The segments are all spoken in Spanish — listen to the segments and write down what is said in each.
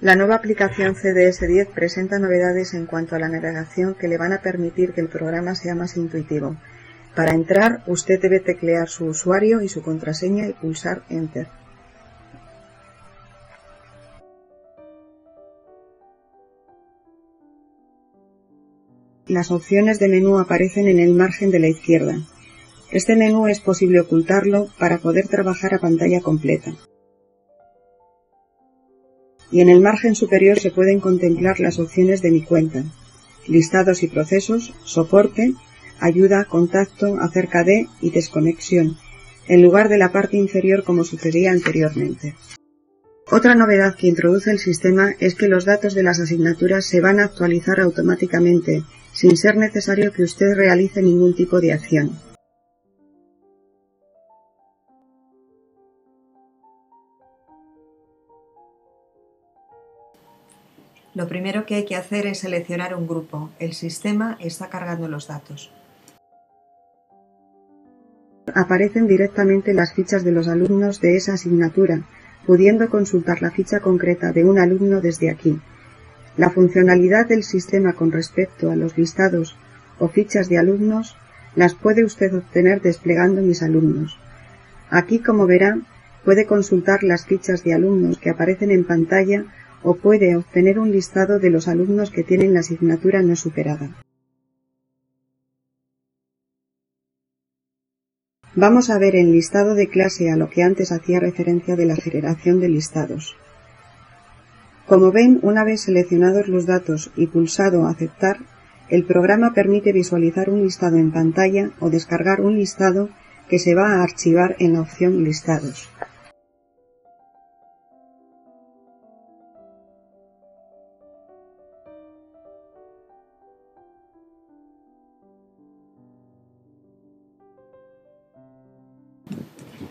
La nueva aplicación CDS10 presenta novedades en cuanto a la navegación que le van a permitir que el programa sea más intuitivo. Para entrar, usted debe teclear su usuario y su contraseña y pulsar Enter. Las opciones de menú aparecen en el margen de la izquierda. Este menú es posible ocultarlo para poder trabajar a pantalla completa y en el margen superior se pueden contemplar las opciones de mi cuenta, listados y procesos, soporte, ayuda, contacto, acerca de y desconexión, en lugar de la parte inferior como sucedía anteriormente. Otra novedad que introduce el sistema es que los datos de las asignaturas se van a actualizar automáticamente, sin ser necesario que usted realice ningún tipo de acción. Lo primero que hay que hacer es seleccionar un grupo. El sistema está cargando los datos. Aparecen directamente las fichas de los alumnos de esa asignatura, pudiendo consultar la ficha concreta de un alumno desde aquí. La funcionalidad del sistema con respecto a los listados o fichas de alumnos las puede usted obtener desplegando mis alumnos. Aquí, como verá, puede consultar las fichas de alumnos que aparecen en pantalla o puede obtener un listado de los alumnos que tienen la asignatura no superada. Vamos a ver el listado de clase a lo que antes hacía referencia de la generación de listados. Como ven, una vez seleccionados los datos y pulsado Aceptar, el programa permite visualizar un listado en pantalla o descargar un listado que se va a archivar en la opción Listados.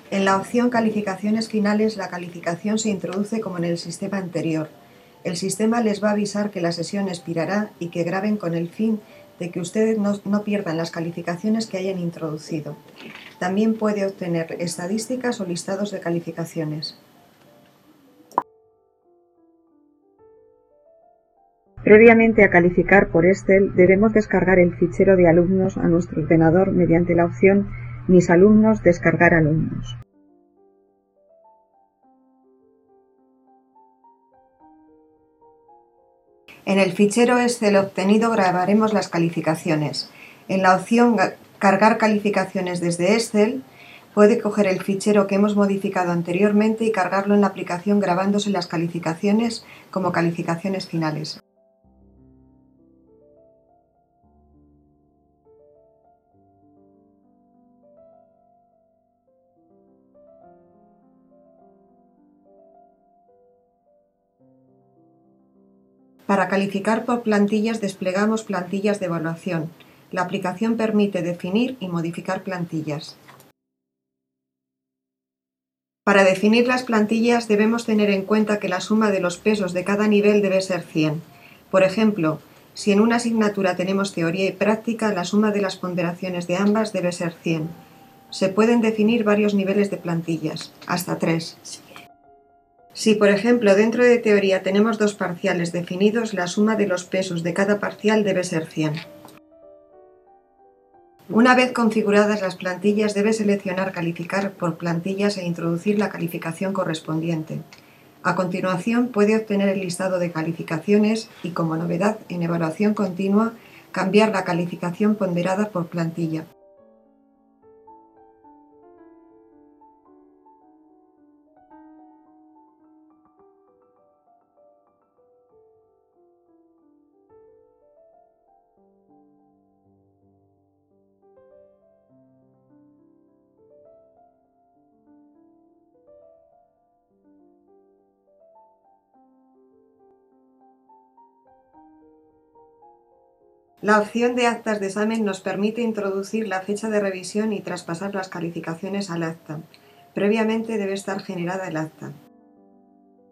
En la opción Calificaciones finales la calificación se introduce como en el sistema anterior. El sistema les va a avisar que la sesión expirará y que graben con el fin de que ustedes no, pierdan las calificaciones que hayan introducido. También puede obtener estadísticas o listados de calificaciones. Previamente a calificar por Excel debemos descargar el fichero de alumnos a nuestro ordenador mediante la opción mis alumnos descargar alumnos. En el fichero Excel obtenido grabaremos las calificaciones. En la opción Cargar calificaciones desde Excel, puede coger el fichero que hemos modificado anteriormente y cargarlo en la aplicación grabándose las calificaciones como calificaciones finales. Para calificar por plantillas desplegamos plantillas de evaluación. La aplicación permite definir y modificar plantillas. Para definir las plantillas debemos tener en cuenta que la suma de los pesos de cada nivel debe ser 100. Por ejemplo, si en una asignatura tenemos teoría y práctica, la suma de las ponderaciones de ambas debe ser 100. Se pueden definir varios niveles de plantillas, hasta tres. Si, por ejemplo, dentro de teoría tenemos dos parciales definidos, la suma de los pesos de cada parcial debe ser 100. Una vez configuradas las plantillas, debe seleccionar Calificar por plantillas e introducir la calificación correspondiente. A continuación, puede obtener el listado de calificaciones y, como novedad en evaluación continua, cambiar la calificación ponderada por plantilla. La opción de actas de examen nos permite introducir la fecha de revisión y traspasar las calificaciones al acta. Previamente debe estar generada el acta.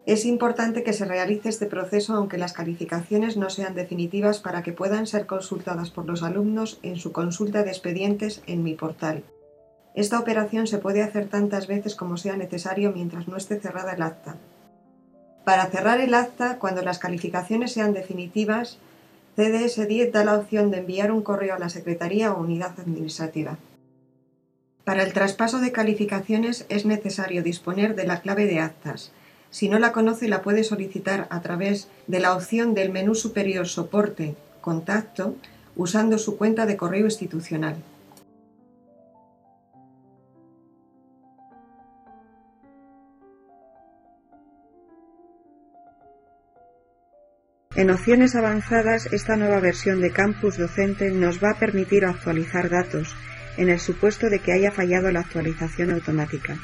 Es importante que se realice este proceso aunque las calificaciones no sean definitivas para que puedan ser consultadas por los alumnos en su consulta de expedientes en mi portal. Esta operación se puede hacer tantas veces como sea necesario mientras no esté cerrada el acta. Para cerrar el acta, cuando las calificaciones sean definitivas, CDS 10 da la opción de enviar un correo a la Secretaría o Unidad Administrativa. Para el traspaso de calificaciones es necesario disponer de la clave de actas. Si no la conoce, la puede solicitar a través de la opción del menú superior Soporte, Contacto, usando su cuenta de correo institucional. En opciones avanzadas, esta nueva versión de Campus Docente nos va a permitir actualizar datos en el supuesto de que haya fallado la actualización automática.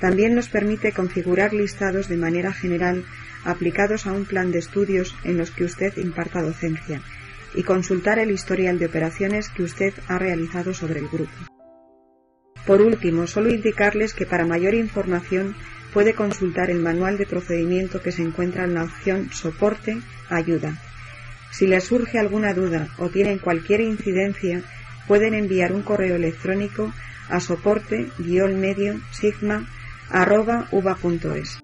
También nos permite configurar listados de manera general aplicados a un plan de estudios en los que usted imparta docencia y consultar el historial de operaciones que usted ha realizado sobre el grupo. Por último, solo indicarles que para mayor información puede consultar el manual de procedimiento que se encuentra en la opción Soporte Ayuda. Si le surge alguna duda o tienen cualquier incidencia, pueden enviar un correo electrónico a soporte-medio sigma arroba uva.es.